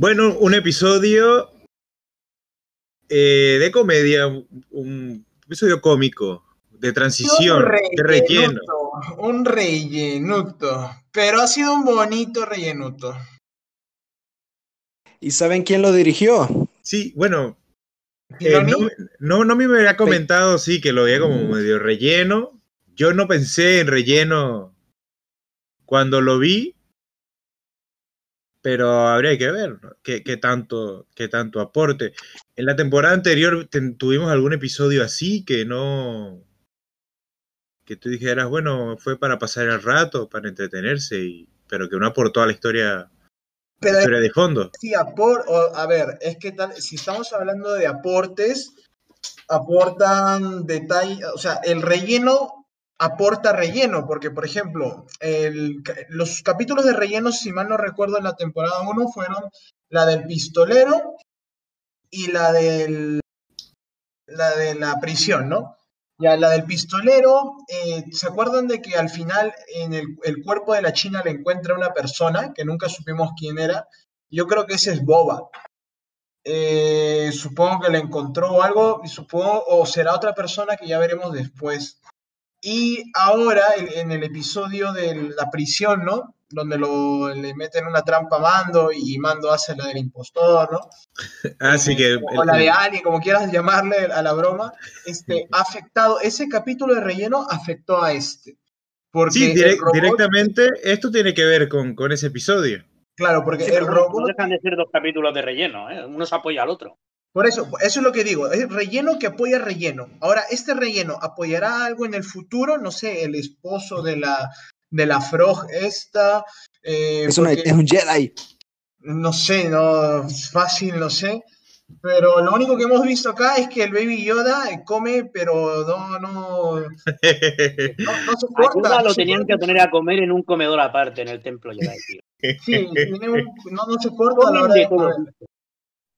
Bueno, un episodio eh, de comedia, un episodio cómico, de transición, de relleno. Un rellenuto, pero ha sido un bonito rellenuto. ¿Y saben quién lo dirigió? Sí, bueno, eh, no, no, me había comentado, sí, que lo veía como medio relleno. Yo no pensé en relleno cuando lo vi, pero habría que ver qué, tanto, qué tanto aporte. En la temporada anterior tuvimos algún episodio así que no. que tú dijeras, bueno, fue para pasar el rato, para entretenerse, y, pero que no aportó a la historia, historia de fondo. Sí, apor, a ver, es que tal, si estamos hablando de aportes, aportan detalles, o sea, el relleno aporta relleno, porque por ejemplo, los capítulos de relleno, si mal no recuerdo, en la temporada 1 fueron la del pistolero y la del la de la prisión, ¿no? Ya la del pistolero, eh, ¿se acuerdan de que al final en el, cuerpo de la China le encuentra una persona que nunca supimos quién era? Yo creo que ese es Boba. Eh, supongo que le encontró algo, supongo, o será otra persona que ya veremos después. Y ahora, en el episodio de la prisión, ¿no? Donde lo, le meten una trampa a Mando y Mando hace la del impostor, ¿no? Así ah, que... O la de alguien, como quieras llamarle a la broma, este, afectado, ese capítulo de relleno afectó a este. Porque sí, directamente esto tiene que ver con, con ese episodio. Claro, porque el robot... No dejan de ser dos capítulos de relleno, ¿eh? uno se apoya al otro. Por eso, eso es lo que digo, es relleno que apoya relleno. Ahora, ¿este relleno apoyará algo en el futuro? No sé, el esposo de la, de la Frog esta. Eh, es, un Jedi. No sé, no es fácil, no sé. Pero lo único que hemos visto acá es que el Baby Yoda come, pero no, no, no, se corta. lo tenían que poner a comer en un comedor aparte en el templo Jedi, tío. Sí, no, no se corta la hora de comer.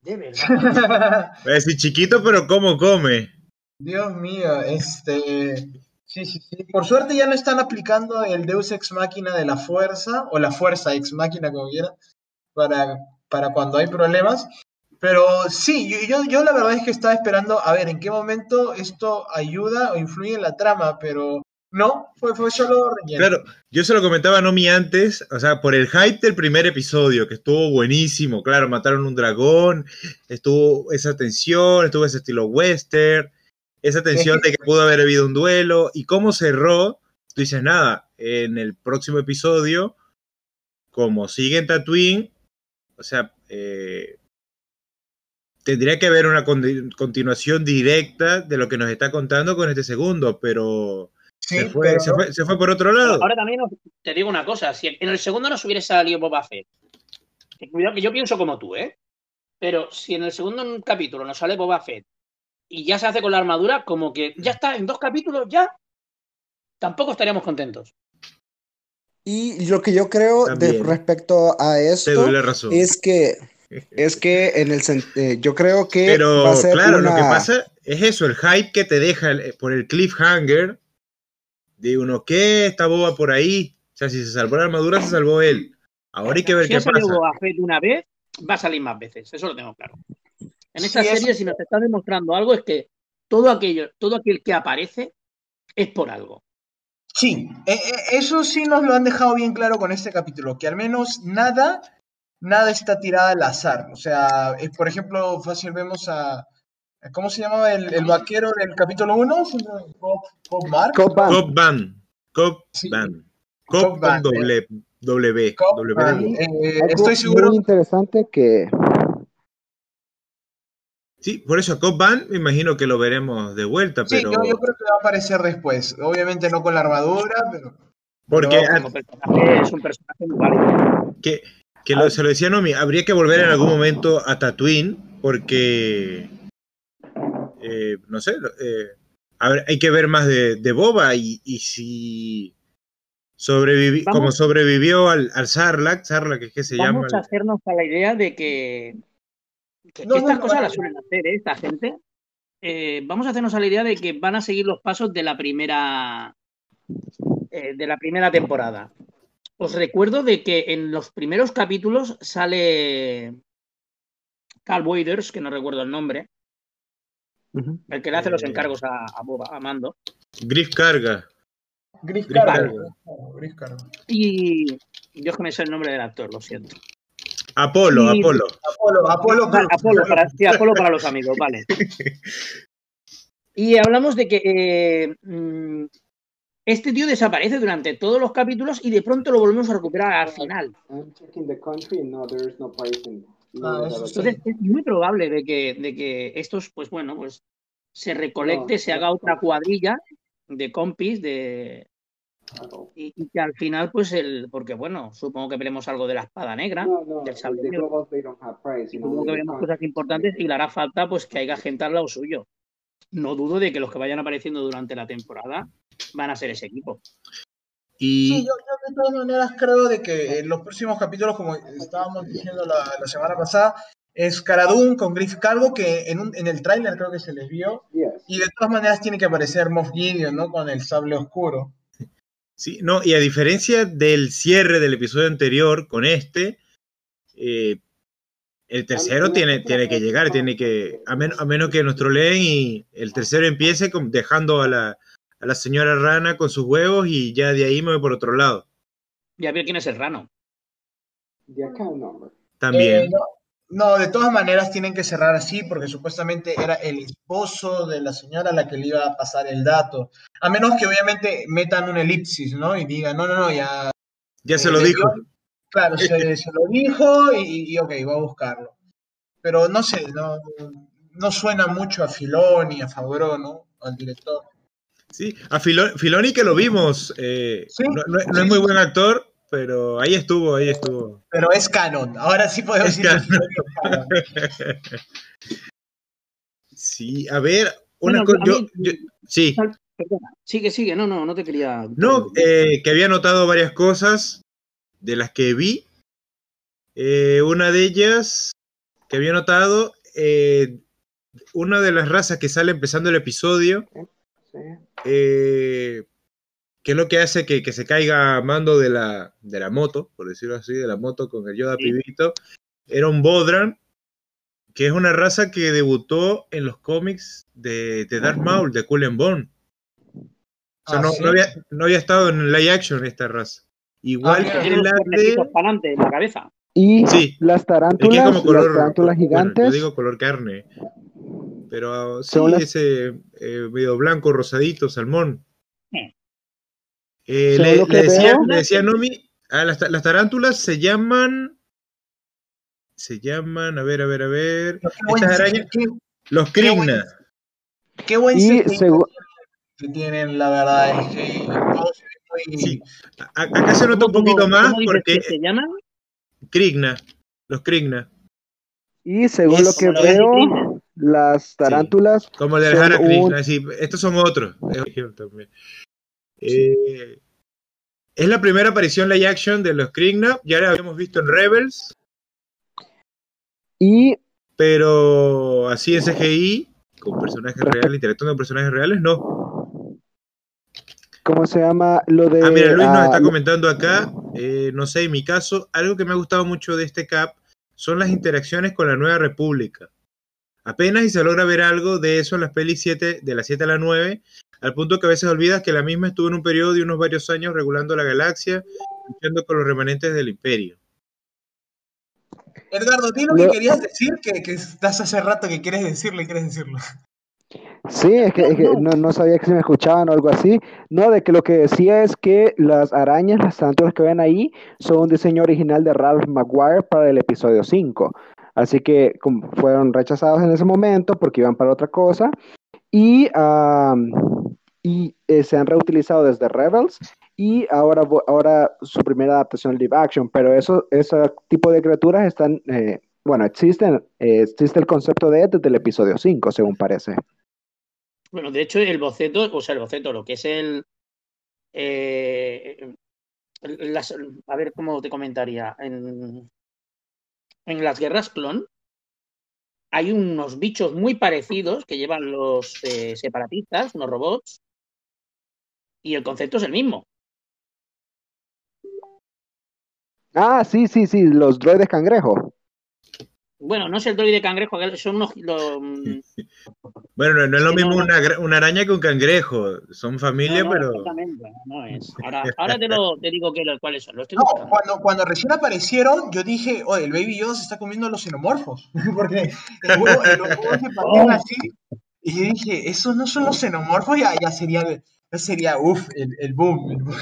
De verdad. Es chiquito, pero ¿cómo come? Dios mío, este. Sí, sí, sí. Por suerte ya no están aplicando el Deus Ex Máquina de la fuerza, o la fuerza ex máquina, como quiera, para, para cuando hay problemas. Pero sí, yo, yo la verdad es que estaba esperando a ver en qué momento esto ayuda o influye en la trama, pero no, fue, fue solo relleno. Claro, yo se lo comentaba a Nomi antes, o sea, por el hype del primer episodio, que estuvo buenísimo, claro, mataron un dragón, estuvo esa tensión, estuvo ese estilo western, esa tensión de que pudo haber habido un duelo, y cómo cerró, tú dices, nada, en el próximo episodio, como sigue en Tatooine, o sea, eh, tendría que haber una continuación directa de lo que nos está contando con este segundo, pero se, fue, se, fue, por otro lado. Ahora también te digo una cosa, si en el segundo no se hubiera salido Boba Fett, cuidado que yo pienso como tú, ¿eh? Pero si en el segundo capítulo nos sale Boba Fett y ya se hace con la armadura, como que ya está, en dos capítulos ya, tampoco estaríamos contentos. Y lo que yo creo de respecto a esto es que es que en el eh, yo creo que pero claro lo que pasa es eso el hype que te deja por el cliffhanger de uno, ¿qué? Está boba por ahí. O sea, si se salvó la armadura, se salvó él. Ahora hay que ver qué pasa. Si Boba Fett una vez, va a salir más veces. Eso lo tengo claro. En esta serie, si nos está demostrando algo, es que todo aquello, todo aquel que aparece es por algo. Sí, e, e, eso sí nos lo han dejado bien claro con este capítulo, que al menos nada, nada está tirado al azar. O sea, eh, por ejemplo, fácil vemos a, ¿Cómo se llamaba el, vaquero del capítulo 1? Cobb Mark. Cobb Van. Cobb Van. Cobb Van. W. W. Eh, estoy seguro. Muy interesante que. Sí, por eso Cobb Van me imagino que lo veremos de vuelta, pero. Sí, yo, creo que va a aparecer después. Obviamente no con la armadura, pero. Porque. es un personaje muy válido. Que, que lo, se lo decía Nomi, habría que volver en algún momento a Tatooine, porque eh, no sé, eh, hay que ver más de, Boba y, si sobrevivió, como sobrevivió al, al Sarlacc, Sarlacc es que se llama. Vamos a hacernos a la idea de que, estas cosas las suelen hacer ¿eh? esta gente. vamos a hacernos a la idea de que van a seguir los pasos de la primera de la primera temporada. Os recuerdo de que en los primeros capítulos sale Carl Waders, que no recuerdo el nombre. El que le hace los encargos a, a, Mando. Griff Carga. Griff Carga. Y yo que me sé el nombre del actor, lo siento. Apolo, Apolo. Apolo, Apolo. Apolo, para, sí, Apolo para los amigos, vale. Y hablamos de que eh, mm, este tío desaparece durante todos los capítulos y de pronto lo volvemos a recuperar al final. Ah, Entonces es muy probable de que, de que estos, pues bueno, pues se recolecte, se haga otra cuadrilla de compis de y, que al final, pues el, porque bueno, supongo que veremos algo de la espada negra, del sable negro. Supongo que veremos cosas importantes y le hará falta pues que haya gente al lado suyo. No dudo de que los que vayan apareciendo durante la temporada van a ser ese equipo. Y... Sí, yo, de todas maneras creo de que en los próximos capítulos, como estábamos diciendo la, semana pasada, es Caradun con Griff Cargo, que en, un, en el tráiler creo que se les vio. Y de todas maneras tiene que aparecer Moff Gideon, ¿no? Con el sable oscuro. Sí, no, y a diferencia del cierre del episodio anterior con este, eh, el tercero tiene, tiene que llegar, tiene que, a, a menos que nuestro leen y el tercero empiece dejando a la, a la señora rana con sus huevos y ya de ahí me voy por otro lado. Ya ver quién es el rano. También. Eh, no, de todas maneras tienen que cerrar así porque supuestamente era el esposo de la señora a la que le iba a pasar el dato. A menos que obviamente metan un elipsis, ¿no? Y digan, no, no, no, ya... Ya se lo eh, dijo. claro, se, lo dijo y, ok, va a buscarlo. Pero no sé, no, no suena mucho a Filoni, a Favreau, ¿no? Al director. Sí, a Filoni que lo vimos. Eh, no, es muy buen actor, pero ahí estuvo, ahí estuvo. Pero es canon. Ahora sí podemos decir Sí, a ver, una cosa. sí. Sigue, sigue, no, no, no te quería. No, eh, que había notado varias cosas de las que vi. Eh, una de ellas que había notado, una de las razas que sale empezando el episodio eh, ¿Qué es lo que hace que, se caiga mando de la, de la moto, por decirlo así, de la moto con el Yoda pibito? Era un Bodran, que es una raza que debutó en los cómics de, de Darth Maul, de Cullen Bone. O sea, ah, no, había, estado en live action esta raza. Igual ah, que la de... en la cabeza. Y las tarántulas, las tarántulas gigantes. Yo digo color carne. Pero sí, ese eh, medio blanco, rosadito, salmón. Eh, le, decía, le, decía, Nomi, ah, las, las, tarántulas se llaman. Se llaman, a ver, a ver, a ver. Estas arañas. los Krigna. Qué buen y que tienen, la verdad, es que. Sí. Acá se nota un poquito más porque. se llaman? Krigna. Los Krigna. Y según lo que veo, las tarántulas. como el de Hara Krishna, sí, estos son otros. Eh, es la primera aparición live action de los Krigna, ya la habíamos visto en Rebels. Y. Pero así en CGI, con personajes reales, interactuando con personajes reales, no. ¿Cómo se llama lo de.? Ah, mira, Luis nos está comentando acá, eh, no sé, en mi caso, algo que me ha gustado mucho de este cap son las interacciones con la Nueva República. Apenas y se logra ver algo de eso en las pelis 7, de la 7 a la 9, al punto que a veces olvidas que la misma estuvo en un periodo de unos varios años regulando la galaxia, luchando con los remanentes del imperio. Edgardo, ¿tienes lo que querías decir? Que, estás hace rato que quieres decirle, quieres decirlo. Sí, es que, no, sabía que se me escuchaban o algo así. No, de que lo que decía es que las arañas, las tarántulas que ven ahí, son un diseño original de Ralph McGuire para el episodio 5. Así que fueron rechazados en ese momento porque iban para otra cosa y, y eh, se han reutilizado desde Rebels y ahora, ahora su primera adaptación live action, pero eso, ese tipo de criaturas están, eh, bueno, existen, eh, existe el concepto de desde el episodio 5, según parece. Bueno, de hecho, el boceto, o sea, el boceto, lo que es el... a ver cómo te comentaría. En, en las guerras clon hay unos bichos muy parecidos que llevan los eh, separatistas, unos robots, y el concepto es el mismo. Ah, sí, sí, sí, los droides cangrejo. Bueno, no es el droide cangrejo, son unos. Los, bueno, no, no es lo mismo no. Una, araña que un cangrejo. Son familia, no, no, pero. exactamente, no es. Ahora, ahora te, lo, te digo que lo- cuáles son. Lo estoy No, buscando. cuando, cuando recién aparecieron, yo dije, oye, el Baby Yoda se está comiendo los xenomorfos. Porque el huevo, el huevo se patean así. Y yo dije, esos no son los xenomorfos, ya, ya sería, ya sería, uff, el, el boom.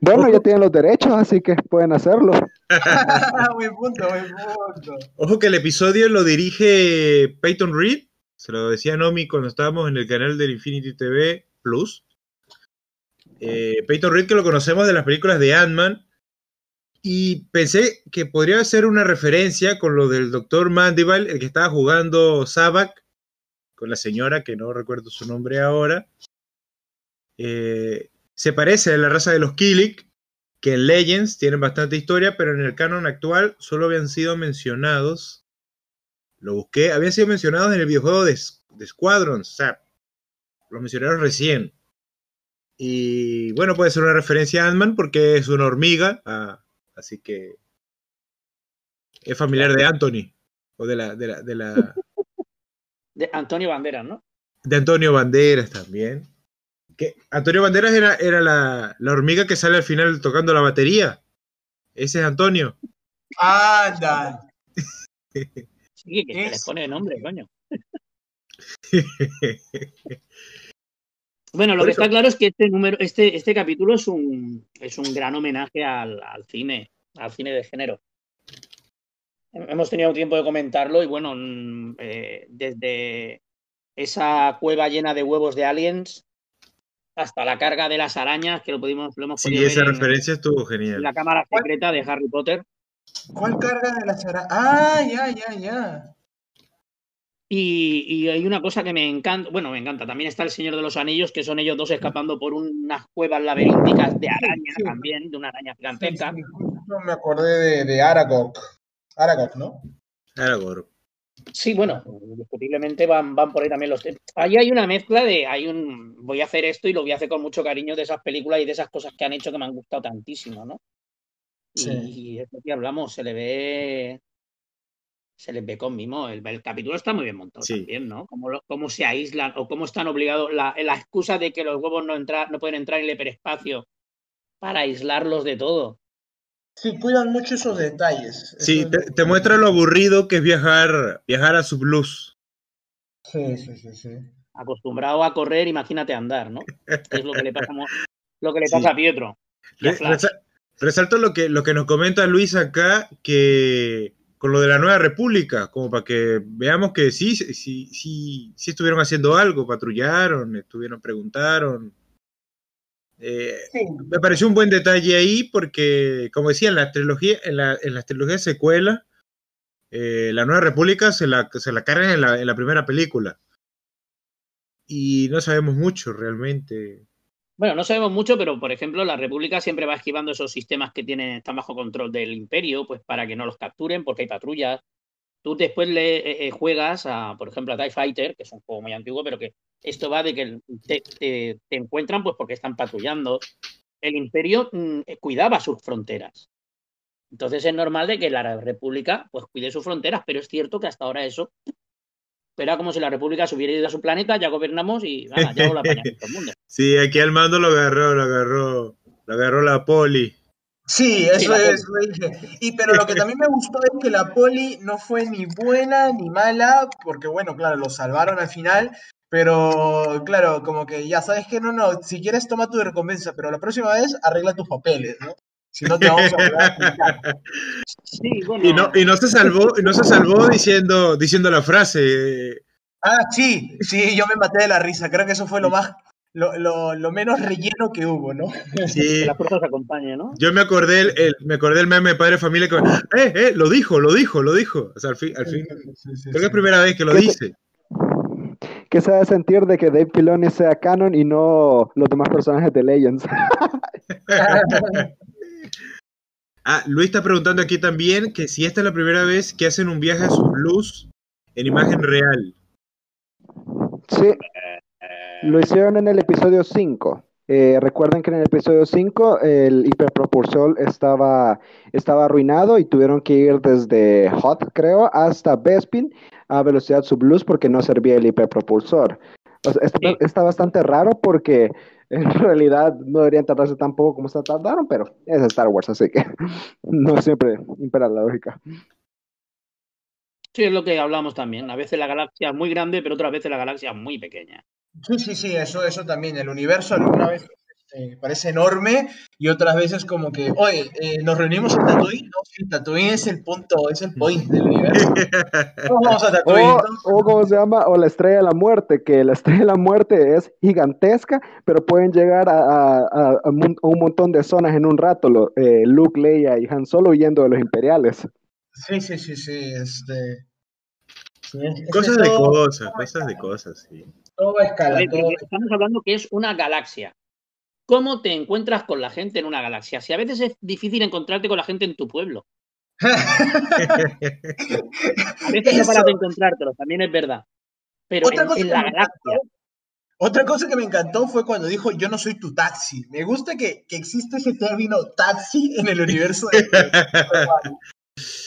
Bueno, ya tienen los derechos, así que pueden hacerlo. Ojo que el episodio lo dirige Peyton Reed. Se lo decía Nomi cuando estábamos en el canal del Infinity TV Plus. Eh, Peyton Reed, que lo conocemos de las películas de Ant-Man. Y pensé que podría ser una referencia con lo del Dr. Mandible, el que estaba jugando Sabak, con la señora, que no recuerdo su nombre ahora. Eh, se parece a la raza de los Killik, que en Legends tienen bastante historia, pero en el canon actual solo habían sido mencionados. Lo busqué, habían sido mencionados en el videojuego de, de Squadrons, o sea, lo mencionaron recién. Y bueno, puede ser una referencia a Ant-Man porque es una hormiga, ah, así que es familiar de Anthony, o de la, de la, de la, De Antonio Banderas, ¿no? de Antonio Banderas también. Que Antonio Banderas era, era la, la hormiga que sale al final tocando la batería. Ese es Antonio. Anda. Sí, que se les Es- pone nombre, coño. Bueno, lo Por que eso- está claro es que este número, este, este capítulo es un, es un gran homenaje al, al cine, al cine de género. Hemos tenido tiempo de comentarlo y bueno, mm, eh, desde esa cueva llena de huevos de aliens hasta la carga de las arañas, que lo pudimos, lo hemos Sí, podido esa ver en- referencia estuvo en genial. la cámara secreta de Harry Potter. ¿Cuál carga de la chara? Ah, ya, ya, ya. Y, y hay una cosa que me encanta, bueno, me encanta, también está el Señor de los Anillos, que son ellos dos escapando por unas cuevas laberínticas de araña Sí. también, de una araña gigantesca. sí, justo me acordé de, de Aragog. Aragog, ¿no? Aragorn. Sí, bueno, indiscutiblemente van, van por ahí también los temas. Ahí hay una mezcla de, hay un, voy a hacer esto y lo voy a hacer con mucho cariño de esas películas y de esas cosas que han hecho que me han gustado tantísimo, ¿no? Sí. Y es lo que hablamos, se le ve, se les ve con mimo. El, el capítulo está muy bien montado Sí. también, ¿no? Cómo, lo- cómo se aíslan o cómo están obligados, la, la excusa de que los huevos no, entra, no pueden entrar en el hiperespacio para aislarlos de todo. Sí, cuidan mucho esos detalles. Sí, te, es- te muestra lo aburrido que es viajar, viajar a Subluz. Sí, sí, sí, sí. Acostumbrado a correr, imagínate andar, ¿no? Es lo que le pasa, lo que le Sí. pasa a Pietro. Resalto lo que, lo que nos comenta Luis acá, que con lo de la Nueva República, como para que veamos que sí, sí, sí, sí, sí estuvieron haciendo algo, patrullaron, estuvieron, preguntaron. Eh, Sí, me pareció un buen detalle ahí porque, como decía, en la trilogía, en, la, en las trilogías secuela, eh, la Nueva República se la, se la cargan en la, en la primera película. Y no sabemos mucho realmente. Bueno, no sabemos mucho, pero por ejemplo, la República siempre va esquivando esos sistemas que tienen, están bajo control del Imperio, pues para que no los capturen, porque hay patrullas. Tú después le eh, eh, juegas a, por ejemplo, a TIE Fighter, que es un juego muy antiguo, pero que esto va de que te, te- te encuentran pues porque están patrullando. El Imperio mm, eh, cuidaba sus fronteras. Entonces es normal de que la República pues cuide sus fronteras, pero es cierto que hasta ahora eso era como si la República se hubiera ido a su planeta, ya gobernamos y nada, ya la todo el mundo. Sí, aquí al mando lo agarró, lo agarró, lo agarró la poli. Sí, eso es, lo dije. Y pero lo que también me gustó es que la poli no fue ni buena ni mala, porque bueno, claro, lo salvaron al final, pero claro, como que ya sabes que no, no, si quieres toma tu recompensa, pero la próxima vez arregla tus papeles, ¿no? Si no te vamos a. Sí, bueno. Y no, y no se salvó, y no se salvó diciendo, diciendo la frase. Ah, sí, sí, yo me maté de la risa, creo que eso fue lo más, lo, lo, lo menos relleno que hubo, ¿no? Que Sí, la fuerza os acompañe, ¿no? yo me acordé el, el- me acordé el meme de Padre de Familia que eh, eh, lo dijo, lo dijo, lo dijo. O sea, al fin, al fin, Sí, sí, creo que sí. es primera vez que lo ¿Qué te- dice. ¿Qué se ha de sentir de que Dave Filoni sea canon y no los demás personajes de Legends? Ah, Luis está preguntando aquí también que si esta es la primera vez que hacen un viaje a su blues en imagen real. Sí, lo hicieron en el episodio 5. Eh, recuerden que en el episodio 5 el hiperpropulsor estaba, estaba arruinado y tuvieron que ir desde Hot, creo, hasta Bespin a velocidad subluz porque no servía el hiperpropulsor. O sea, está, Sí. está bastante raro porque en realidad no deberían tardarse tan poco como se tardaron, pero es Star Wars, así que no siempre impera la lógica. Sí, es lo que hablamos también. A veces la galaxia es muy grande, pero otras veces la galaxia es muy pequeña. Sí, sí, sí, eso, eso también. El universo alguna vez este, parece enorme y otras veces como que, oye, eh, nos reunimos en Tatooine. No, sí, Tatooine es el punto, es el point del universo. Todos vamos a Tatooine. O, o ¿cómo se llama? O la estrella de la muerte, que la estrella de la muerte es gigantesca, pero pueden llegar a, a- a- a mun- a un montón de zonas en un rato, lo- eh, Luke, Leia y Han Solo huyendo de los imperiales. Sí, sí, sí, sí, este... sí, es- es que Cosas de todo- cosas, cosas de cosas, sí. Escala, estamos hablando que es una galaxia. ¿Cómo te encuentras con la gente en una galaxia? Si a veces es difícil encontrarte con la gente en tu pueblo. A veces paras de encontrártelo, también es verdad. Pero Otra en, cosa en que la me galaxia. Otra cosa que me encantó fue cuando dijo yo no soy tu taxi. Me gusta que, que existe ese término taxi en el universo de...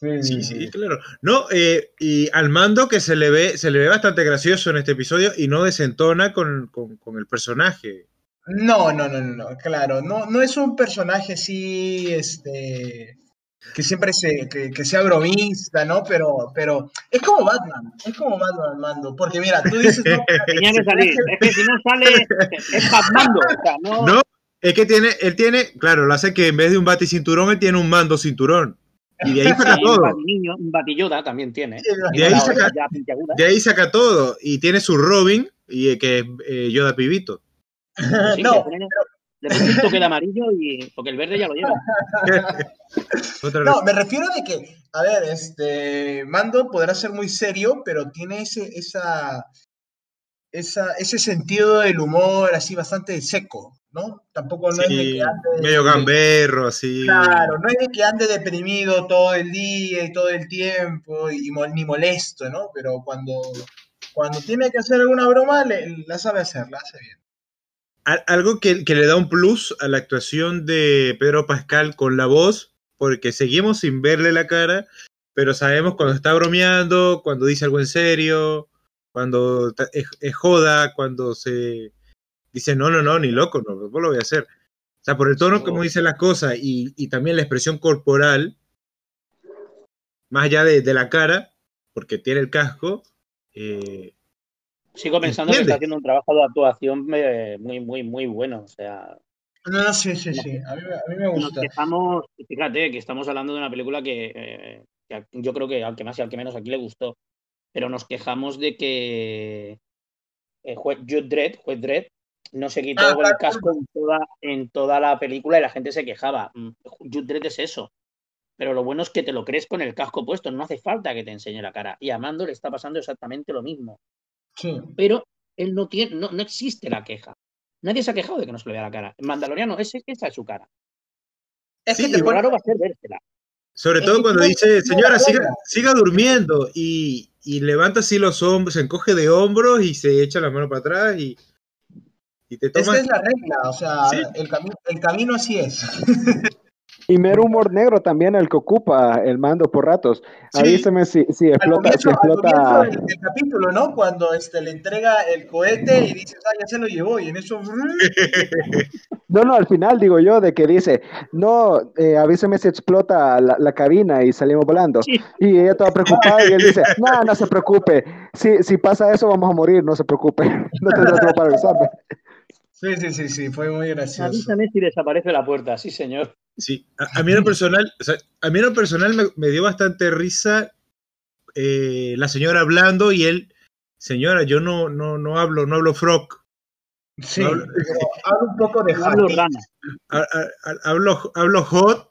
Sí, sí, claro. No, eh, y al mando que se le ve, se le ve bastante gracioso en este episodio y no desentona con, con- con el personaje. No, no, no, no, no, claro, no, no es un personaje así, este, que siempre se, que, que sea bromista, ¿no? Pero, pero es como Batman, es como Batman, Mando, porque mira, tú dices, no, Tenía que salir. Es que si no sale, es. O sea, no, No, es que tiene, él tiene, claro, lo hace que en vez de un baticinturón, él tiene un mando cinturón. Y de ahí saca Sí, un todo. un batilloda también tiene. De ahí saca-. De ahí todo. Y tiene su Robin, y eh, que es eh, Yoda Pibito. Sí, no, le ponen- un toque de amarillo y porque el verde ya lo lleva. Otra no, vez. me refiero de que, a ver, este, Mando podrá ser muy serio, pero tiene ese, esa, esa, ese sentido del humor así bastante seco, ¿no? Tampoco no es de Sí, que ande medio gamberro, así. Claro, no es de que ande deprimido todo el día y todo el tiempo y ni molesto, ¿no? Pero cuando, cuando tiene que hacer alguna broma, le- la sabe hacer, la hace bien. Al- Algo que, que le da un plus a la actuación de Pedro Pascal con la voz, porque seguimos sin verle la cara, pero sabemos cuando está bromeando, cuando dice algo en serio, cuando es, es joda, cuando se dice no, no, no, ni loco, no, no lo voy a hacer. O sea, por el tono como dice las cosas y, y también la expresión corporal, más allá de, de la cara, porque tiene el casco, eh, Sigo pensando que está haciendo un trabajo de actuación eh, muy, muy, muy bueno. O sea, no, sí, sí, sí, a mí, me- a mí me nos gusta. quejamos, fíjate que estamos hablando de una película que, eh, que yo creo que al que más y al que menos aquí le gustó, pero nos quejamos de que juez Jude Dredd, juez Dredd, no se quitó Ah, el claro. casco en toda, en toda la película y la gente se quejaba. Mm, Jude Dredd es eso. Pero lo bueno es que te lo crees con el casco puesto, no hace falta que te enseñe la cara. Y a Mando le está pasando exactamente lo mismo. Sí. Pero él no tiene, no, no existe la queja. Nadie se ha quejado de que no se le vea la cara. En Mandaloriano, ese, esa es su cara. Es Sí, que te raro va a ser vérsela. Sobre Es todo cuando dice, señora, siga, siga durmiendo y, y levanta así los hombros, se encoge de hombros y se echa la mano para atrás y, y te Esta es la regla, o sea, Sí. el, cami- el camino así es. Y mero humor negro también el que ocupa el mando por ratos. Sí. Avíseme si, si Al explota, comienzo, si explota. del, del capítulo, ¿no? Cuando este, le entrega el cohete y dices, ah, ya se lo llevó, y en eso... No, no, al final digo yo de que dice, no, eh, avíseme si explota la, la cabina y salimos volando. Sí. Y ella toda preocupada y él dice, no, no se preocupe, si, si pasa eso vamos a morir, no se preocupe, no tendrá tiempo para avisarme. Sí, sí, sí, sí, fue muy gracioso. Avísame si desaparece la puerta, sí, señor. Sí, a, a mí en lo personal, o sea, a mí en lo personal me, me dio bastante risa eh, la señora hablando y él, señora, yo no, no, no hablo, no hablo frog, Sí, No, pero habla un poco de hablo rana. ha- ha- ha- hablo, hablo hot,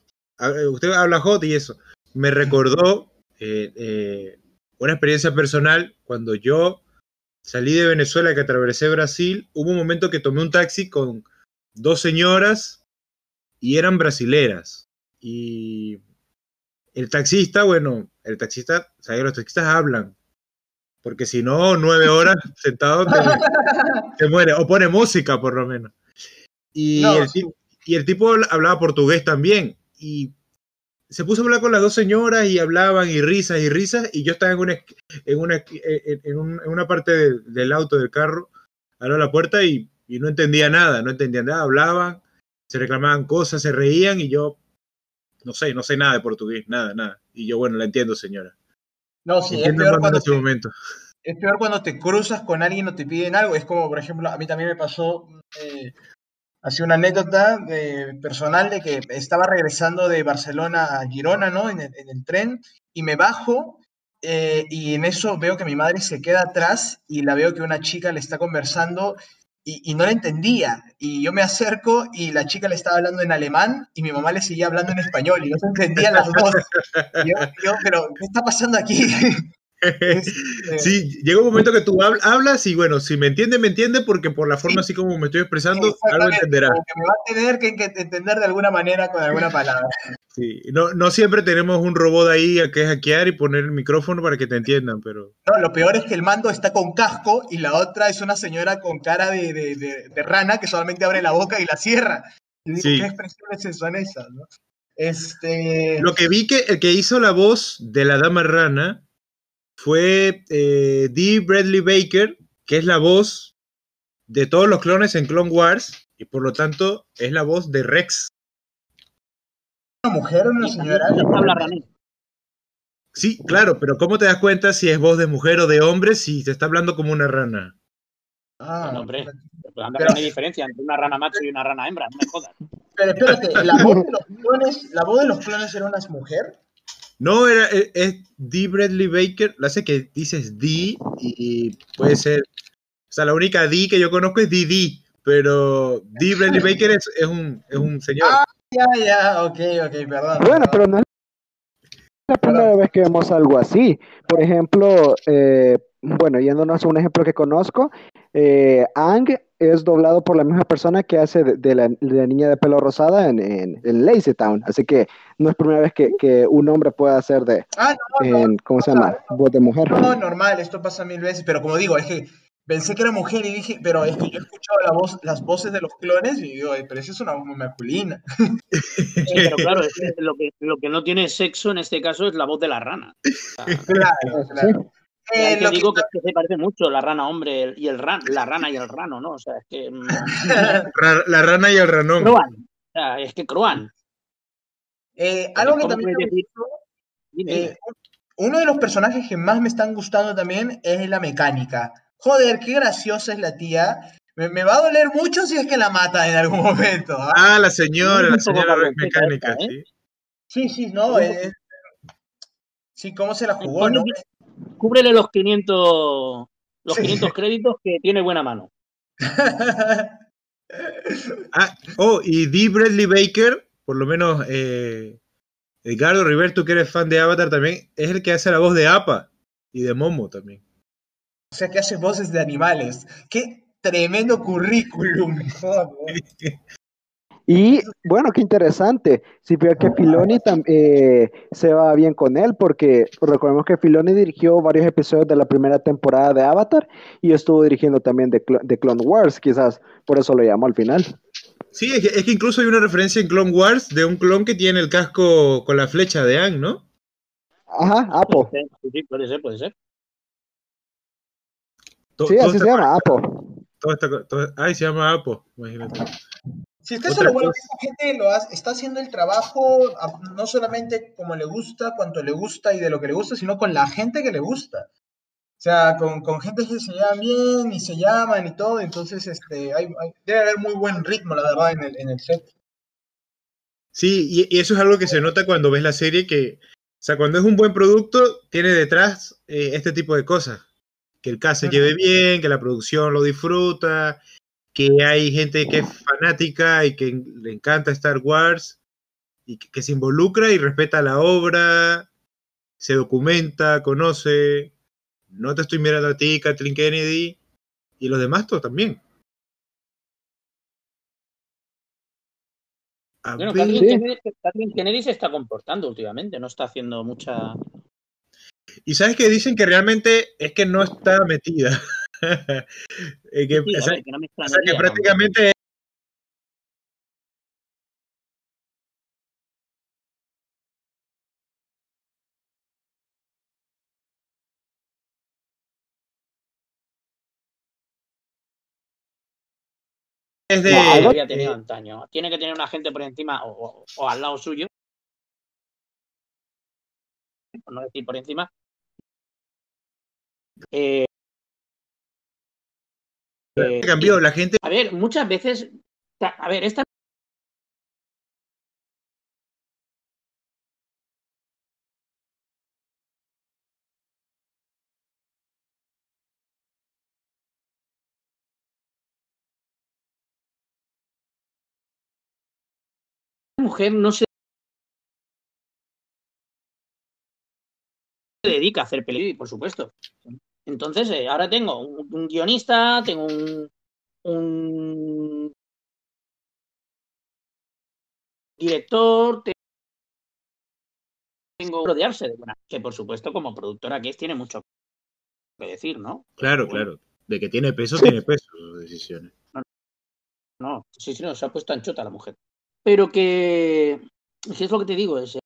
usted habla hot y eso. Me recordó eh, eh, una experiencia personal cuando yo salí de Venezuela que atravesé Brasil, hubo un momento que tomé un taxi con dos señoras y eran brasileras. Y el taxista, bueno, el taxista, ¿sabes? Los taxistas hablan porque si no, nueve horas sentado te, te muere, o pone música por lo menos. Y, No, el, sí. ti- y el tipo hablaba portugués también, y se puso a hablar con las dos señoras y hablaban y risas y risas, y yo estaba en una, en una, en, en un- en una parte del, del auto, del carro, abro la puerta y, y no entendía nada, no entendía nada, hablaban, se reclamaban cosas, se reían, y yo no sé, no sé nada de portugués, nada, nada. Y yo, bueno, la entiendo, señora. No, sí, es peor en cuando te, momento. es peor cuando te cruzas con alguien o te piden algo. Es como, por ejemplo, a mí también me pasó eh, así una anécdota eh, personal de que estaba regresando de Barcelona a Girona, ¿no? En el, en el tren y me bajo eh, y en eso veo que mi madre se queda atrás y la veo que una chica le está conversando y, no la entendía. Y yo me acerco y la chica le estaba hablando en alemán y mi mamá le seguía hablando en español y no se entendían las dos. Yo, pero, ¿qué está pasando aquí? Este, Sí, llega un momento que tú habl- hablas y bueno, si me entiende, me entiende porque por la forma así como me estoy expresando, algo entenderá. me va a tener que, que entender de alguna manera con alguna palabra. Sí, no, no siempre tenemos un robot ahí a que hackear y poner el micrófono para que te entiendan, pero No, lo peor es que el mando está con casco y la otra es una señora con cara de, de- de- de rana que solamente abre la boca y la cierra. Y digo, Sí. ¿qué expresiones son esas? no? Este, lo que vi que el que hizo la voz de la dama rana fue eh, Dee Bradley Baker, que es la voz de todos los clones en Clone Wars y por lo tanto es la voz de Rex. una mujer o una señora. Sí, claro, pero ¿cómo te das cuenta si es voz de mujer o de hombre si te está hablando como una rana? Ah, hombre. Pues anda Pero- que no hay diferencia entre una rana macho y una rana hembra, no me jodas. pero espérate, ¿la voz de los clones, la voz de los clones era una mujer? No, era, es, es Dee Bradley Baker. La sé que dices Dee y puede ser. O sea, la única Dee que yo conozco es Dee pero Dee Bradley Baker es, es un, es un señor. Ah, Ya, ya, ok, ok, perdón. Bueno, perdón. pero no es la primera vez que vemos algo así. Por ejemplo, eh, bueno, yéndonos a un ejemplo que conozco, eh, Ang es doblado por la misma persona que hace de, de la, de la niña de pelo rosada en, en, en Lazy Town. Así que no es primera vez que, que un hombre puede hacer de, Ah, no, no, en, ¿cómo se llama? Voz de mujer. No, normal, esto pasa mil veces, pero como digo, es que pensé que era mujer y dije, pero es que yo he escuchado la voz, las voces de los clones y digo, "Ay, pero esa es una voz masculina. Sí, pero claro, es que lo, que, lo que no tiene sexo en este caso es la voz de la rana. Claro, claro. ahí Eh, lo que- digo que, es que se parece mucho la rana hombre y el ran, la rana y el rano, ¿no? O sea, es que. mm, La rana y el ranón. Croan. O sea, es que Croan. eh, algo que ¿Cómo también me gustó, eh, uno de los personajes que más me están gustando también es la mecánica. Joder, qué graciosa es la tía. Me, me va a doler mucho si es que la mata en algún momento. ¿ah? Ah, la señora, la señora mecánica, esta, ¿eh? sí. Sí, sí, no. eh, sí, cómo se la jugó, ¿no? Cúbrele los 500, los Sí. 500 créditos que tiene buena mano. Ah, oh, y Dee Bradley Baker, por lo menos eh, Edgardo River, tú que eres fan de Avatar también, es el que hace la voz de Appa y de Momo también. O sea, que hace voces de animales. Qué tremendo currículum. Y bueno, qué interesante. Si veo que Filoni eh, se va bien con él, porque recordemos que Filoni dirigió varios episodios de la primera temporada de Avatar y estuvo dirigiendo también de, de Clone Wars, quizás por eso lo llamó al final. Sí, es que, es que incluso hay una referencia en Clone Wars de un clon que tiene el casco con la flecha de Ang, ¿no? Ajá, Apo. Sí, sí, puede ser, puede ser. Sí, así se llama, Apo. todo está- todo- ay, se llama Apo, imagínate. Si es que eso lo bueno, que esta gente lo hace- está haciendo el trabajo no solamente como le gusta, cuanto le gusta y de lo que le gusta, sino con la gente que le gusta. O sea, con, con gente que se llevan bien y se llaman y todo, entonces este, hay, hay- debe haber muy buen ritmo, la verdad, en el, en el set. Sí, y, y eso es algo que se nota cuando ves la serie que, o sea, cuando es un buen producto, tiene detrás eh, este tipo de cosas. Que el cast se lleve bien, que la producción lo disfruta, que hay gente que es fanática y que le encanta Star Wars y que, que se involucra y respeta la obra, se documenta, conoce. No te estoy mirando a ti, Kathleen Kennedy, y los demás todos también. A Bueno. Kathleen Kathleen Kennedy se está comportando últimamente, no está haciendo mucha. Y sabes que dicen que realmente es que no está metida. Eh, que, Sí, o sea, ver, que no me o sea, extrañaría, que vamos. prácticamente es de... No, había tenido antaño. Tiene que tener una gente por encima o, o- o al lado suyo. Por no decir por encima. Eh, eh, cambió, la gente a ver, muchas veces. A ver, esta mujer no se dedica a hacer películas, por supuesto. Entonces, eh, ahora tengo un, un guionista, tengo un, un director, te- tengo rodearse de buena, que por supuesto como productora que es tiene mucho que decir, ¿no? Claro, Bueno. claro. De que tiene peso, tiene peso sus decisiones. No, sí, sí, no, se ha puesto anchota la mujer. Pero que, si es lo que te digo, es,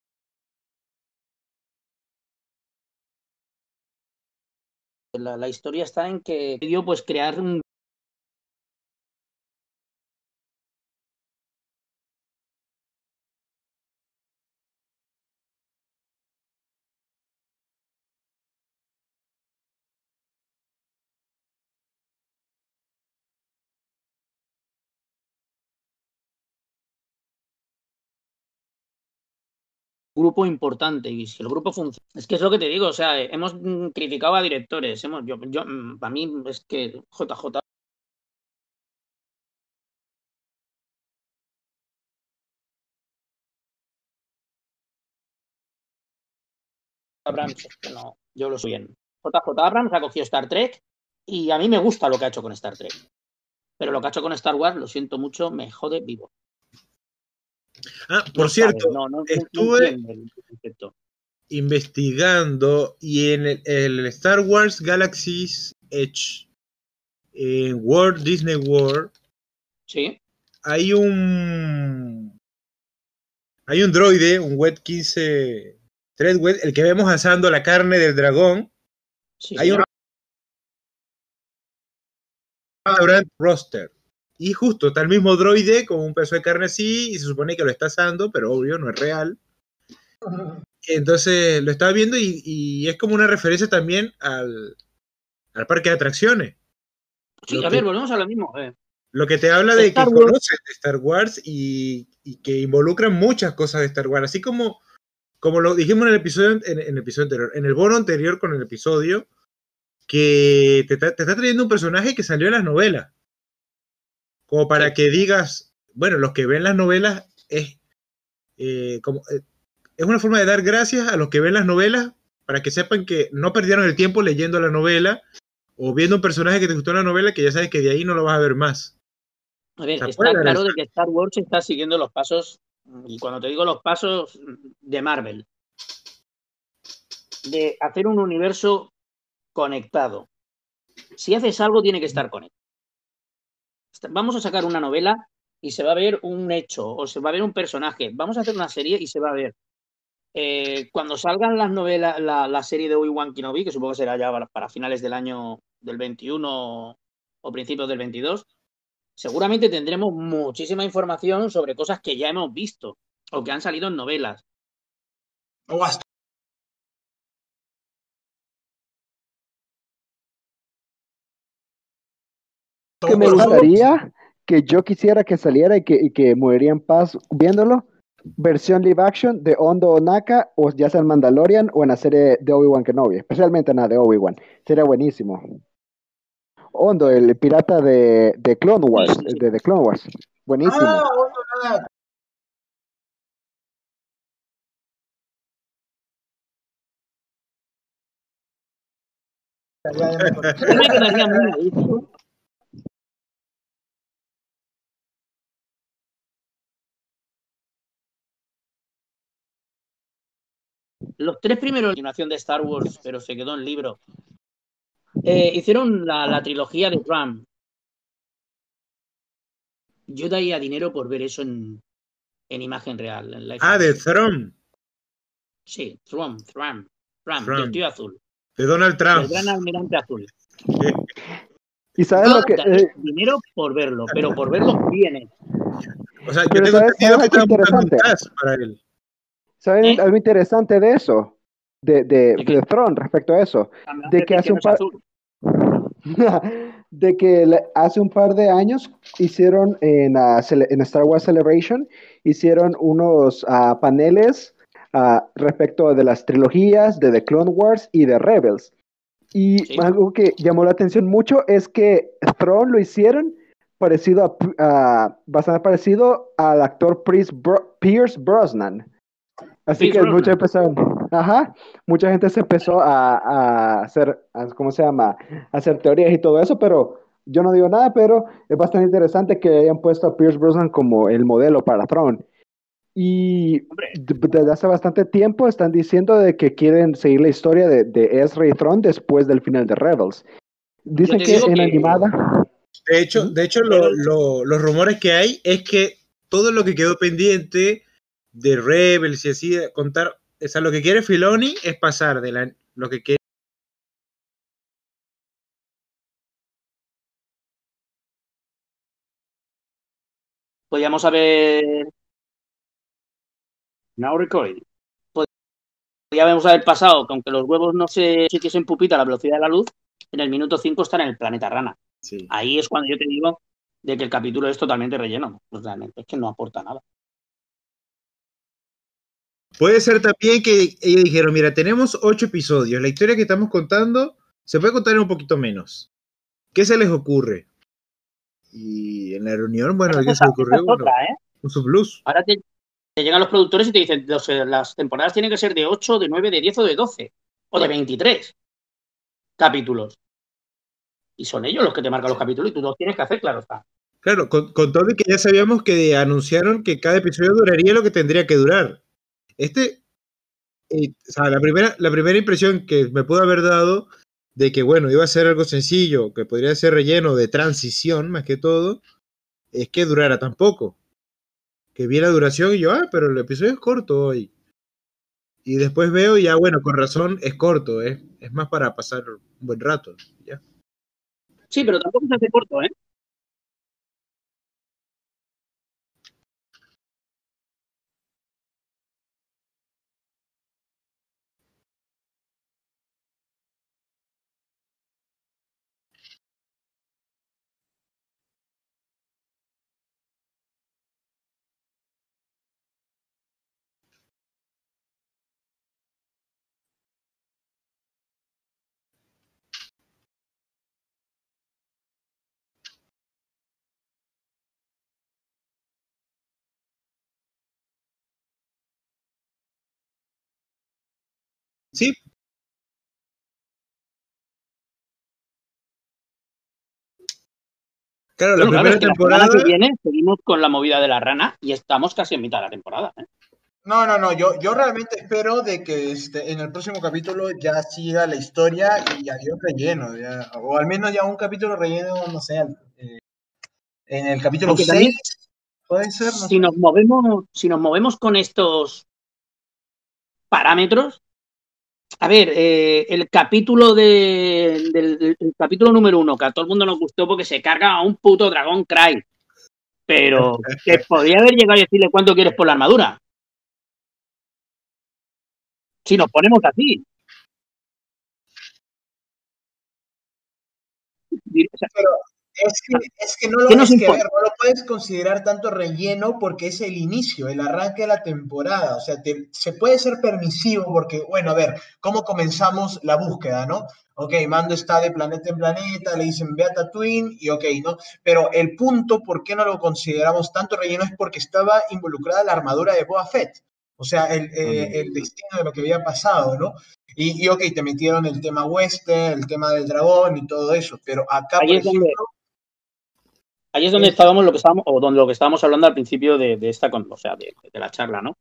la, historia está en que dio pues crear un grupo importante y si el grupo funciona es que es lo que te digo o sea hemos mm, criticado a directores hemos yo, mm, para mí es que JJ Abrams no yo lo soy bien. JJ Abrams ha cogido Star Trek y a mí me gusta lo que ha hecho con Star Trek pero lo que ha hecho con Star Wars lo siento mucho me jode vivo Ah, por cierto, no, no, no estuve- investigando y en el, el Star Wars Galaxy's Edge, en World Disney World, sí hay un hay un droide, un Wet 15 Threadwet, el que vemos asando la carne del dragón. sí Hay un restaurant roster. Y justo está el mismo droide con un pedazo de carne así y se supone que lo está asando, pero obvio no es real. Entonces lo estaba viendo y, y es como una referencia también al, al parque de atracciones. Sí, lo a que- ver volvemos a lo mismo eh. Lo que te habla de Star que Wars. conoces de Star Wars y, y que involucran muchas cosas de Star Wars. Así como, como lo dijimos en el episodio, en, en el episodio anterior, en el bono anterior con el episodio, que te, está- te está trayendo un personaje que salió en las novelas. Como para Sí. que digas, bueno, los que ven las novelas es eh, como eh, es una forma de dar gracias a los que ven las novelas para que sepan que no perdieron el tiempo leyendo la novela o viendo un personaje que te gustó en la novela que ya sabes que de ahí no lo vas a ver más. A ver, O sea, está claro de que Star Wars está siguiendo los pasos, y cuando te digo los pasos de Marvel, de hacer un universo conectado. Si haces algo, tiene que estar conectado. Vamos a sacar una novela y se va a ver un hecho o se va a ver un personaje. Vamos a hacer una serie y se va a ver. Eh, cuando salgan las novelas, la, serie de Obi-Wan Kenobi, que supongo que será ya para, para finales del año del 21 o principios del 22, seguramente tendremos muchísima información sobre cosas que ya hemos visto o que han salido en novelas. O hasta que me gustaría que yo quisiera que saliera y que, y que moriría en paz viéndolo. Versión live action de Hondo Onaka, o ya sea en Mandalorian o en la serie de Obi-Wan Kenobi, especialmente en la de Obi-Wan. Sería buenísimo. Hondo, el pirata de, de Clone Wars, de, de Clone Wars. Buenísimo. Ah, los tres primeros de continuación de Star Wars, pero se quedó en libro. Eh, hicieron la, la trilogía de Trump. Yo daría dinero por ver eso en, en imagen real. En Ah, de. Throne, Sí, Trump, Trump, Trump, Trump. del tío azul. de Donald El Trump. gran almirante azul. ¿Y sabes lo que... eh, dinero por verlo, pero por verlo bien. O sea, yo Pero tengo ¿sabes- entendido sabes que cast para él. ¿Saben ¿Eh? algo interesante de eso? De, de, ¿De de Throne respecto a eso. De que hace un par- de que hace un par de años hicieron en, ah, cele- en Star Wars Celebration, hicieron unos ah, paneles ah, respecto de las trilogías de The Clone Wars y de Rebels. Y Sí. algo que llamó la atención mucho es que Throne lo hicieron parecido a, bastante parecido al actor Pierce Brosnan. Así que muchos empezaron, ajá, mucha gente se empezó a, a hacer, a- ¿cómo se llama? A hacer teorías y todo eso, pero yo no digo nada, pero es bastante interesante que hayan puesto a Pierce Brosnan como el modelo para Throne. Y desde hace bastante tiempo están diciendo de que quieren seguir la historia de, de Ezra y Throne después del final de Rebels. Dicen que en que- animada, De hecho, de hecho lo- lo- los rumores que hay es que todo lo que quedó pendiente de Rebels y así, de contar, o sea, lo que quiere Filoni es pasar de la, lo que quiere Podríamos haber. Now recording. Podríamos haber pasado, que aunque los huevos no se hiciesen pupita a la velocidad de la luz, en el minuto 5 están en el planeta rana. Sí. Ahí es cuando yo te digo de que el capítulo es totalmente relleno. Pues realmente es que no aporta nada. Puede ser también que ellos dijeron, mira, tenemos ocho episodios, la historia que estamos contando se puede contar en un poquito menos. ¿Qué se les ocurre? Y en la reunión, bueno, ¿qué se les ocurrió? Bueno, ¿eh? un subluz. Ahora te, te llegan los productores y te dicen, los- las temporadas tienen que ser de 8, de 9, de 10 o de 12. O de 23 capítulos. Y son ellos los que te marcan los capítulos y tú los tienes que hacer, claro está. Claro, con, con todo y que ya sabíamos que anunciaron que cada episodio duraría lo que tendría que durar. Este, eh, o sea, la primera, la primera impresión que me pudo haber dado de que, bueno, iba a ser algo sencillo, que podría ser relleno de transición más que todo, es que durara tan poco. Que vi la duración y yo, ah, pero el episodio es corto hoy. Y después veo y ya, bueno, con razón es corto, es, más para pasar un buen rato. Ya. Sí, pero tampoco se hace corto, ¿eh? Claro, la primera es que la temporada. que viene seguimos con la movida de la rana y estamos casi en mitad de la temporada. ¿eh? No, no, no, yo, yo realmente espero de que este, en el próximo capítulo ya siga la historia y adiós relleno, ya, o al menos ya un capítulo relleno, no sé, eh, en el capítulo Aunque 6, también- puede ser, no Si sé. nos movemos, si nos movemos con estos parámetros, a ver, eh, el capítulo de, del el capítulo número uno, que a todo el mundo nos gustó porque se carga a un puto dragón Cry. Pero que podría haber llegado y decirle cuánto quieres por la armadura. Si nos ponemos así. O sea, Es que, es que no lo, ¿Qué nos es que, a importa? ver, no lo puedes considerar tanto relleno porque es el inicio, el arranque de la temporada. O sea, te- se puede ser permisivo porque, bueno, a ver, ¿cómo comenzamos la búsqueda, no? Ok, Mando está de planeta en planeta, le dicen ve a Tatooine y ok, ¿no? Pero el punto, ¿por qué no lo consideramos tanto relleno? Es porque estaba involucrada la armadura de Boba Fett. O sea, el, eh, el destino de lo que había pasado, ¿no? Y, y ok, te metieron el tema western, el tema del dragón y todo eso, pero acá, Ahí por ejemplo, Ahí es donde estábamos lo que estábamos, o donde lo que estábamos hablando al principio de, de esta, con- o sea, de, de la charla, ¿no?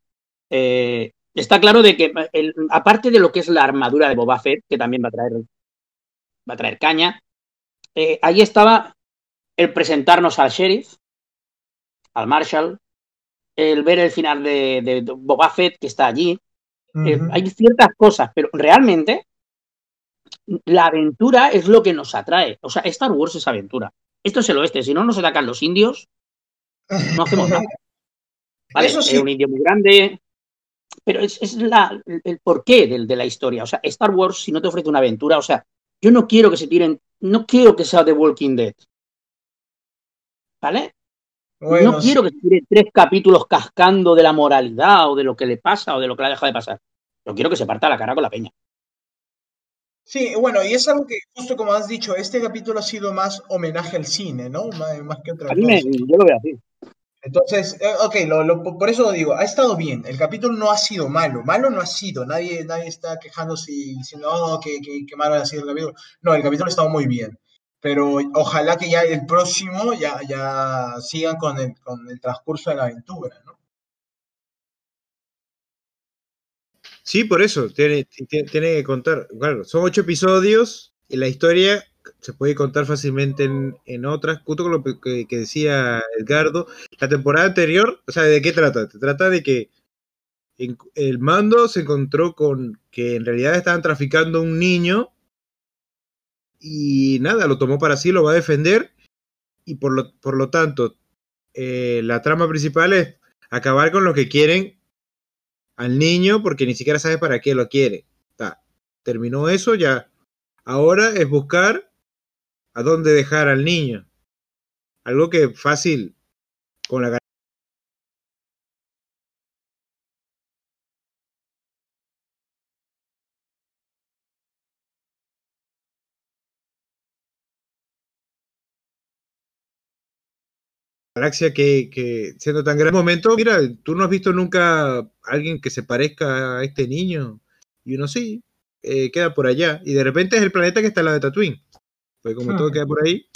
Eh, está claro de que, el- aparte de lo que es la armadura de Boba Fett, que también va a traer, va a traer caña, eh, ahí estaba el presentarnos al sheriff, al Marshall, el ver el final de, de- Boba Fett que está allí. Eh, hay ciertas cosas, pero realmente la aventura es lo que nos atrae. O sea, Star Wars es aventura. Esto es el oeste. Si no nos atacan los indios, no hacemos nada. Vale, Eso sí. es un indio muy grande, pero es, es la- el porqué del- de, la historia. O sea, Star Wars, si no te ofrece una aventura, o sea, yo no quiero que se tiren, no quiero que sea The Walking Dead. ¿Vale? Bueno, no quiero que se tiren tres capítulos cascando de la moralidad o de lo que le pasa o de lo que le ha dejado de pasar. Yo quiero que se parta la cara con la peña. Sí, bueno, y es algo que, justo como has dicho, este capítulo ha sido más homenaje al cine, ¿no? Más, más que otra A mí me, cosa. yo lo veo así. Entonces, eh, ok, lo, lo- por eso lo digo, ha estado bien. El capítulo no ha sido malo. Malo no ha sido. Nadie, nadie está quejándose y diciendo, oh, que, que, que malo ha sido el capítulo. No, el capítulo ha estado muy bien. Pero ojalá que ya el próximo ya, ya sigan con el, con el transcurso de la aventura, ¿no? Sí, por eso, tiene, tiene, que contar. Claro, son ocho episodios y la historia se puede contar fácilmente en, en otras. Justo con lo que, decía Edgardo, la temporada anterior, o sea, ¿de qué trata? Te trata de que el mando se encontró con que en realidad estaban traficando un niño y nada, lo tomó para sí, lo va a defender y por lo, por lo tanto, eh, la trama principal es acabar con lo que quieren al niño porque ni siquiera sabe para qué lo quiere. Ta, terminó eso ya. Ahora es buscar a dónde dejar al niño. Algo que fácil con la galaxia que, que siendo tan grande momento, mira, tú no has visto nunca a alguien que se parezca a este niño. Y uno sí, eh, queda por allá. Y de repente es el planeta que está al lado de Tatooine. Pues como todo queda por ahí.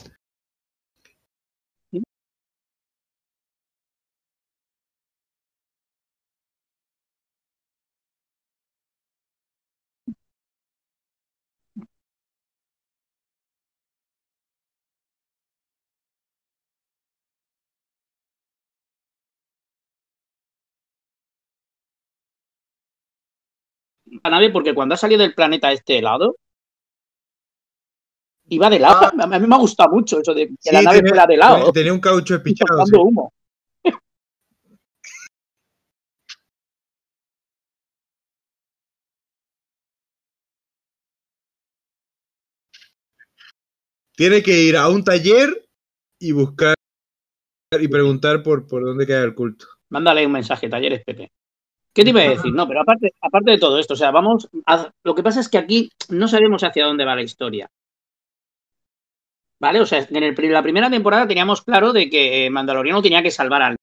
La nave, porque cuando ha salido del planeta este helado, iba de lado. A mí me ha gustado mucho eso de que Sí, la nave tenía- fuera de lado. Tenía un caucho espichado. sí. humo. Tiene que ir a un taller y buscar y preguntar por, por dónde queda el culto. Mándale un mensaje, talleres Pepe. ¿Qué te iba a decir? No, pero aparte, aparte de todo esto, o sea, vamos. a- lo que pasa es que aquí no sabemos hacia dónde va la historia. ¿Vale? O sea, en el la primera temporada teníamos claro de que Mandaloriano tenía que salvar al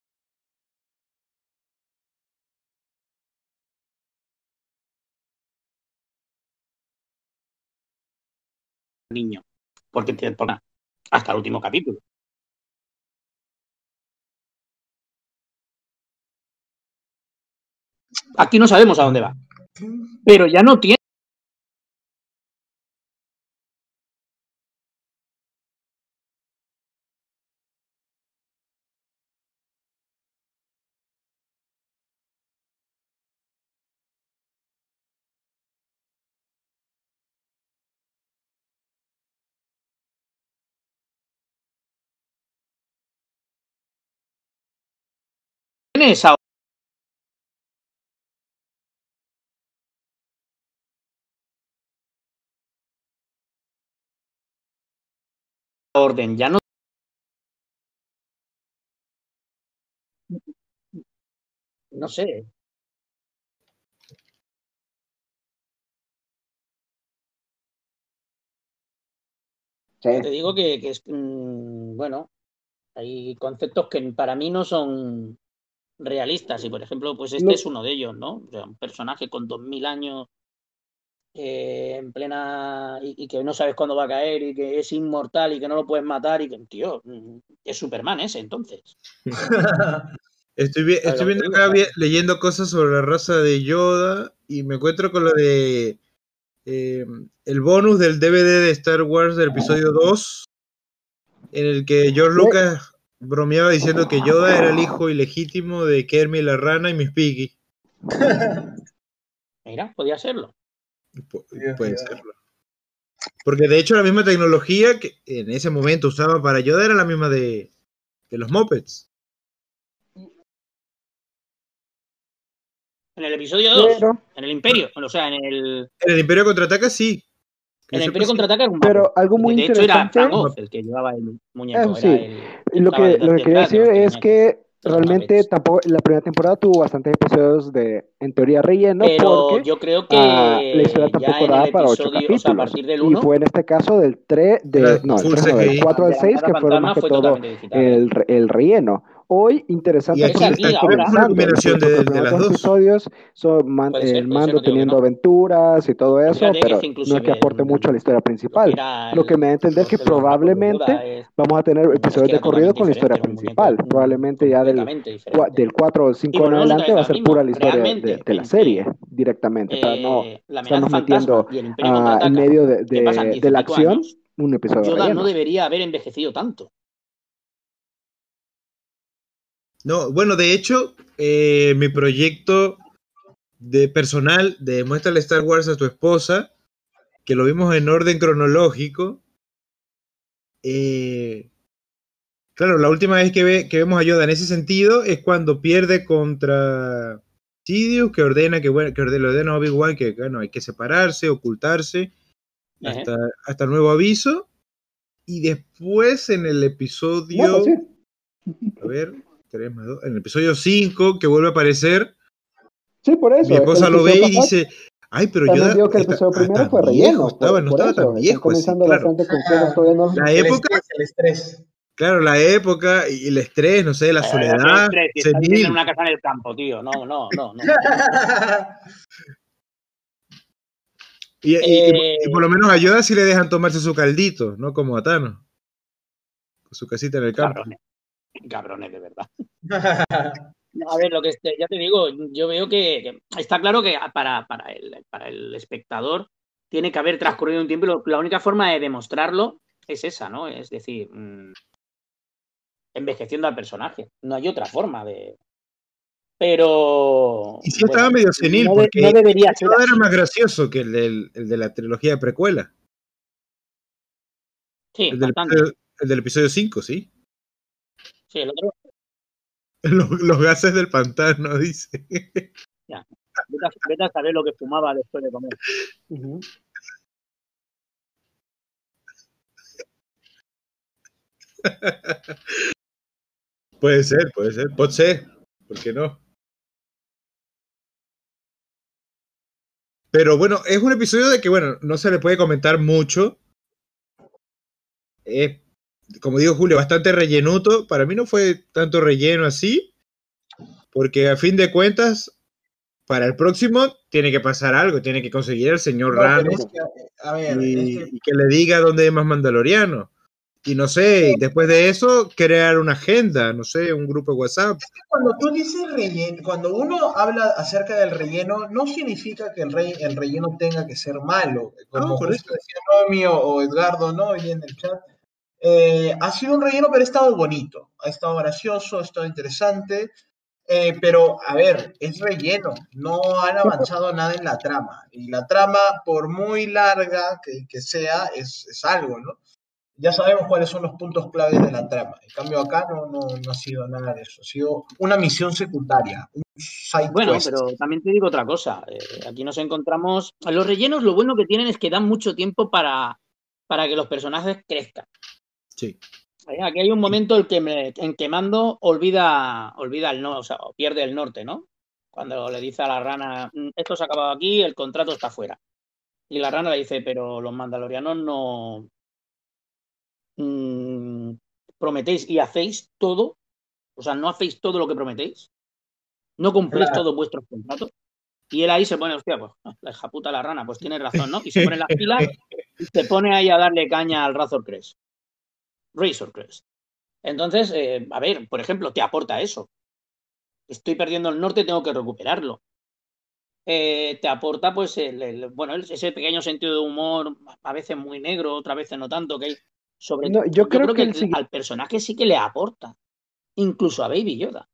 niño. Porque pone hasta el último capítulo. Aquí no sabemos a dónde va. Pero ya no tiene. esa orden. Ya no. No sé. Sí. Te digo que, que es. mm, bueno, hay conceptos que para mí no son realistas. Y por ejemplo, pues este No. es uno de ellos, ¿no? O sea, un personaje con 2000 años eh, en plena. Y, y que no sabes cuándo va a caer y que es inmortal y que no lo puedes matar y que, tío, mm, es Superman ese entonces. Estoy, viendo acá, leyendo cosas sobre la raza de Yoda y me encuentro con lo de eh, el bonus del DVD de Star Wars del episodio 2, en el que George. Lucas bromeaba diciendo que Yoda era el hijo ilegítimo de Kermit la rana y Miss Piggy. Mira, podía serlo. Pu- puede serlo. Porque de hecho la misma tecnología que en ese momento usaba para Yoda era la misma de, de los Muppets. En el episodio 2, Pero, en el Imperio, o sea, en el, En el Imperio Contraataca sí. En el Imperio sí. contraataca era un pero algo muy de hecho, era interesante. Frank Oz el que llevaba el muñeco. Sí. era el- Lo que, lo que quería decir es que realmente tampoco, la primera temporada tuvo bastantes episodios de, en teoría, relleno, Pero porque yo creo que ah, la historia tampoco daba para ocho o sea, a capítulos. partir del y 1, fue en este caso del 3, de, no, el full 3 no, del CGI. 4 al de la 6, Casa que fueron más que todo el, re- el relleno. Hoy, interesante Y aquí, está una combinación de, los de las dos episodios son man- ser, el ser, mando no que teniendo no. aventuras y todo eso, que pero es que no es que aporte mucho a la historia lo principal. era Lo que me da a entender que probablemente es- vamos a tener episodios de corrido con la historia principal. Probablemente ya del, cua- del 4 o Y 5 en adelante va a ser mismo. pura la historia de, de- la serie directamente, para no eh, estarnos metiendo en medio de, la acción un episodio Yoda no debería haber envejecido tanto. No, bueno, de hecho, eh, mi proyecto de personal de Muéstrale Star Wars a tu esposa, que lo vimos en orden cronológico. eh, claro, la última vez que, ve- que vemos a Yoda en ese sentido es cuando pierde contra Sidious, que ordena que, bueno, que ordena, ordena a Obi-Wan que bueno, hay que separarse, ocultarse, hasta, hasta nuevo aviso. Y después en el episodio. A ver, 3 más 2. En el episodio 5, que vuelve a aparecer, Sí, por eso. mi esposa lo ve y dice, ay, pero También yo digo que el episodio primero fue relleno. estaba, por, no por estaba eso, tan así, comenzando claro. bastante con cosas todavía no. La el época, estrés, el estrés. claro, la época y el estrés, no sé, la Eh, soledad, si estás en una casa en el campo, tío. No, no, no. no. Y, y- y- Eh, y por lo menos a Yoda sí le dejan tomarse su caldito, no como a. Con su casita en el campo. Cabrones. Cabrones, de verdad. A ver, lo que este- ya te digo, yo veo que, que está claro que para, para, el, para el espectador tiene que haber transcurrido un tiempo y lo- la única forma de demostrarlo es esa, ¿no? Es decir, mm, envejeciendo al personaje. No hay otra forma de. Pero. Y sí estaba medio senil, no, porque no debería ser. Era así. más gracioso que el, del- el de la trilogía de precuela. Sí, El del, el del episodio 5, ¿sí? Sí, el otro. Los, los gases del pantano, dice. Vete a, vete a saber lo que fumaba después de comer. Puede ser, puede ser, puede ser, ¿por qué no? Pero bueno, es un episodio de que, bueno, no se le puede comentar mucho. Es, como dijo Julio, bastante rellenuto. Para mí no fue tanto relleno así, porque a fin de cuentas, para el próximo tiene que pasar algo, tiene que conseguir al señor No, pero Rano es que, a ver, y, es que y que le diga dónde hay más mandalorianos. Y no sé, después de eso, crear una agenda, no sé, un grupo de WhatsApp. cuando tú dices relleno, cuando uno habla acerca del relleno, no significa que el, rey, el relleno tenga que ser malo. Como No, por justo decía Noemi o, o Edgardo, ¿no? Hoy en el chat. Eh, ha sido un relleno, pero ha estado bonito. Ha estado gracioso, ha estado interesante. Eh, pero, a ver, es relleno. No han avanzado nada en la trama. Y la trama, por muy larga que, que sea, es, es algo, ¿no? ya sabemos cuáles son los puntos claves de la trama. En cambio, acá no, no, no ha sido nada de eso. Ha sido una misión secundaria, un side Bueno, quest. pero también te digo otra cosa. eh, aquí nos encontramos. Los rellenos, lo bueno que tienen es que dan mucho tiempo para, para que los personajes crezcan. Sí. Eh, Aquí hay un momento en que, me- en que Mando olvida, olvida el no, o sea, pierde el norte, ¿no? Cuando le dice a la rana, "Mm, esto se ha acabado aquí, el contrato está fuera. Y la rana le dice, pero los mandalorianos no mm, prometéis y hacéis todo, o sea, no hacéis todo lo que prometéis, no cumplís Claro. todos vuestros contratos. Y él ahí se pone, hostia, pues la hija puta la rana, pues tiene razón, ¿no? Y se pone las pilas y se pone ahí a darle caña al Razor Crest. Razor Crest. Entonces, eh, a ver, por ejemplo, te aporta eso. estoy perdiendo el norte, tengo que recuperarlo. Eh, te aporta pues el, el- bueno ese pequeño sentido de humor a veces muy negro otras veces no tanto que hay sobre No, yo creo que el- al personaje sí que le aporta incluso a Baby Yoda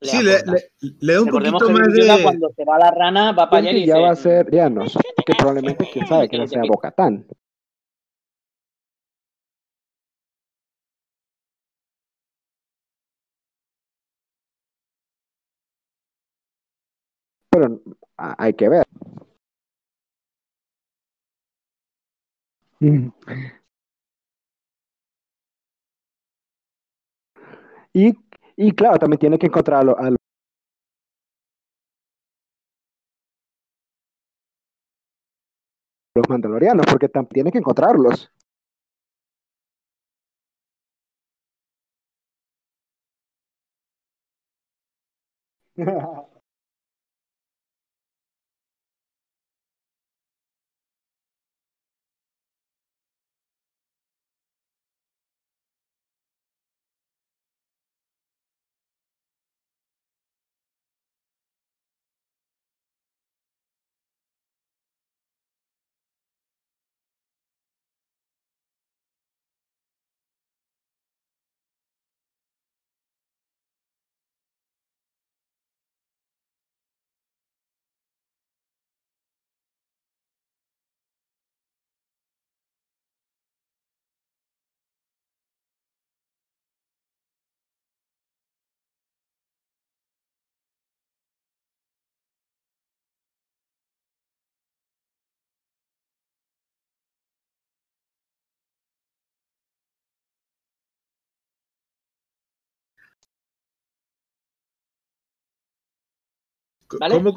le Sí, le, aporta. le- le da un Recordemos poquito más Baby Yoda de. cuando se va a la rana va para allá y ya dice va a ser, ya no, que probablemente quién sabe que no sea Bocatán. Pero hay que ver. Y, y claro, también tiene que encontrar a, lo- a los mandalorianos, porque también tiene que encontrarlos. ¿Vale? ¿Cómo,